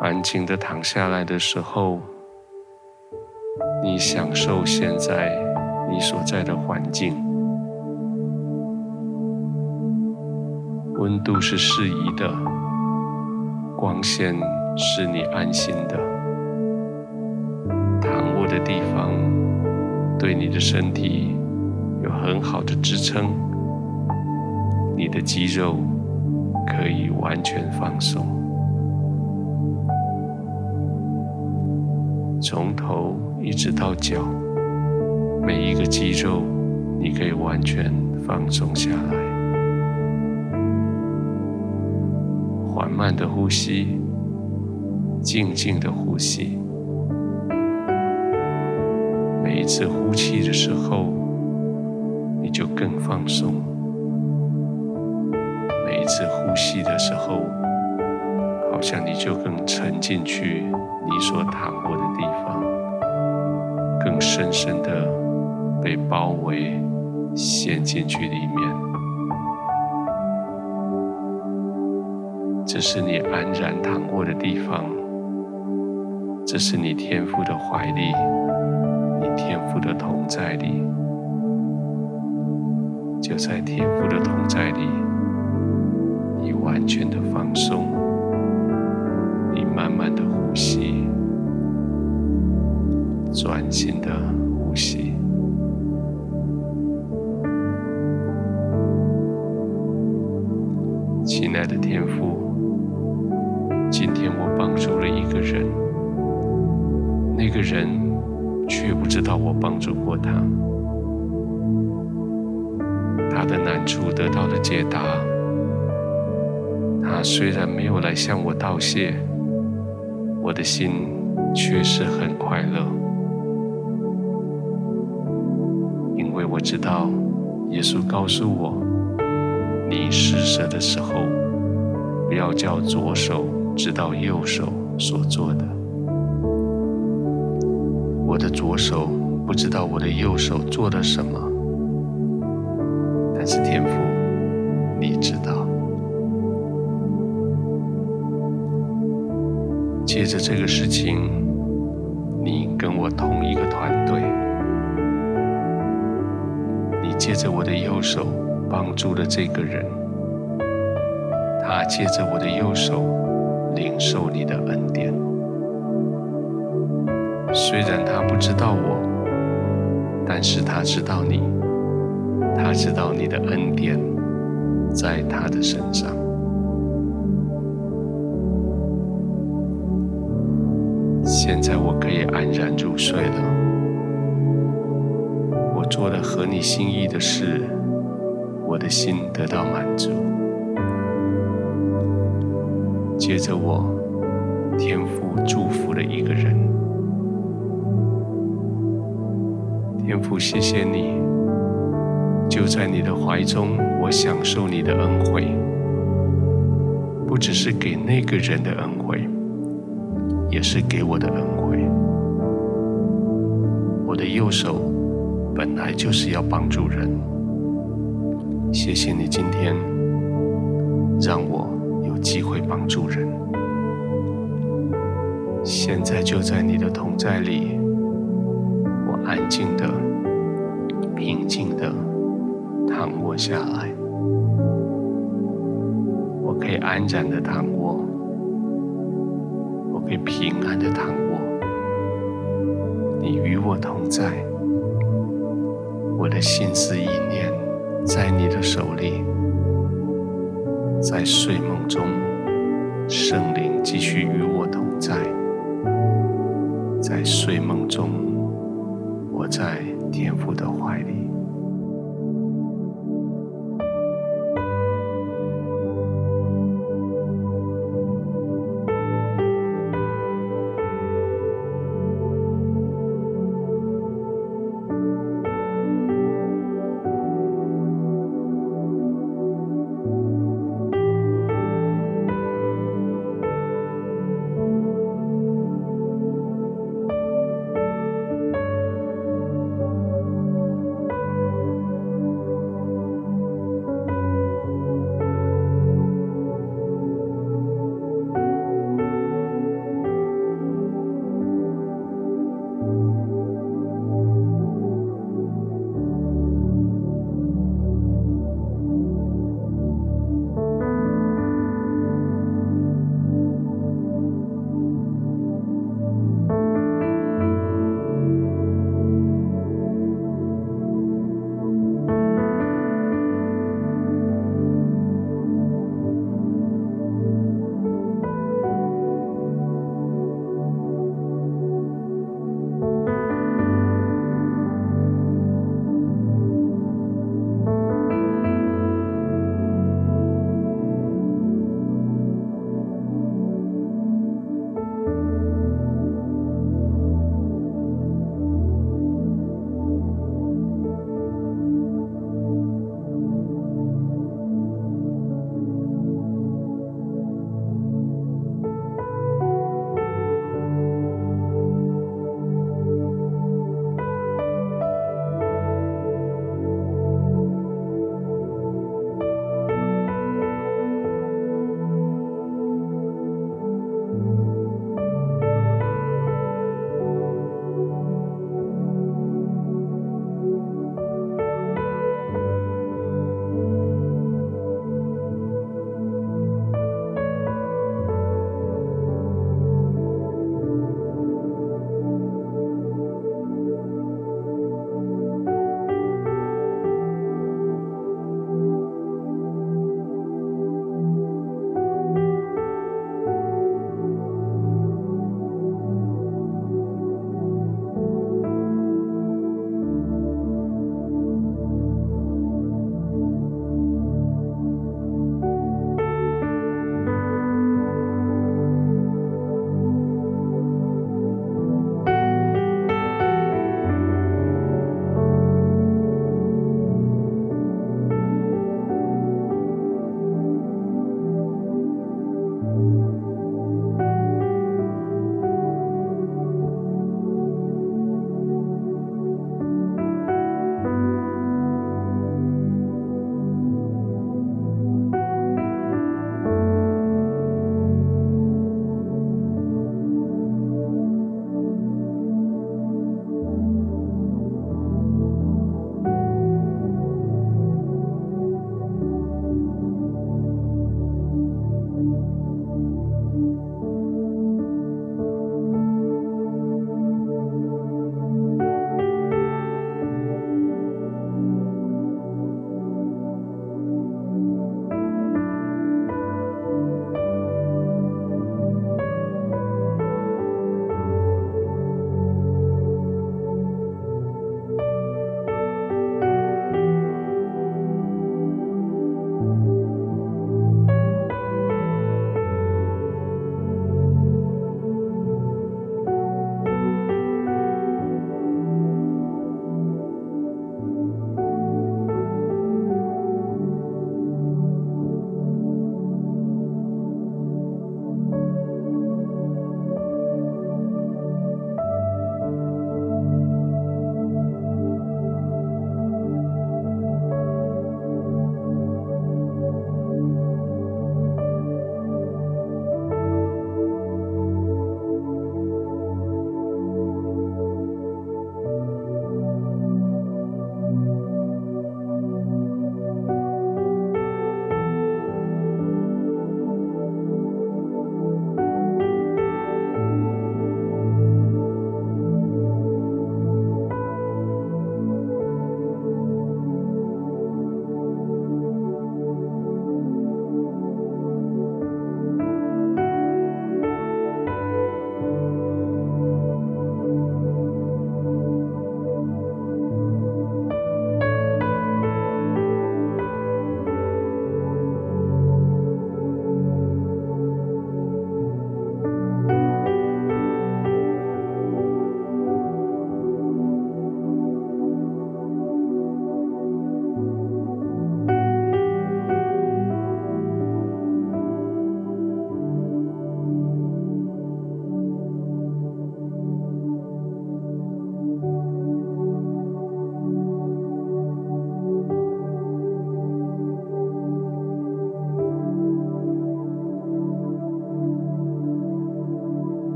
安静的躺下来的时候，你享受现在你所在的环境，温度是适宜的，光线是你安心的，躺卧的地方对你的身体有很好的支撑，你的肌肉可以完全放松。从头一直到脚，每一个肌肉，你可以完全放松下来。缓慢的呼吸，静静的呼吸。每一次呼气的时候，你就更放松；每一次呼吸的时候，好像你就更沉进去你所躺过的地方，更深深的被包围，陷进去里面。这是你安然躺卧的地方，这是你天父的怀里，你天父的同在里，就在天父的同在里，你完全的放松。那个人却不知道我帮助过他，他的难处得到了解答。他虽然没有来向我道谢。我的心确实很快乐，因为我知道耶稣告诉我，你施舍的时候，不要叫左手知道右手所做的。我的左手不知道我的右手做了什么，但是天父，你知道。借着这个事情，你跟我同一个团队。你借着我的右手帮助了这个人，他借着我的右手领受你的恩典。虽然他不知道我，但是他知道你，他知道你的恩典在他的身上。现在我可以安然入睡了。我做了合你心意的事，我的心得到满足。接着我，天父祝福了一个人。天父，谢谢你，就在你的怀中，我享受你的恩惠，不只是给那个人的恩惠。也是给我的恩惠。我的右手本来就是要帮助人。谢谢你今天让我有机会帮助人。现在就在你的同在里，安静的、平静的躺卧下来。我可以安然的躺卧。我可以平安的躺卧，你与我同在，我的心思意念在你的手里，在睡梦中，圣灵继续与我同在，在睡梦中，我在天父的怀里。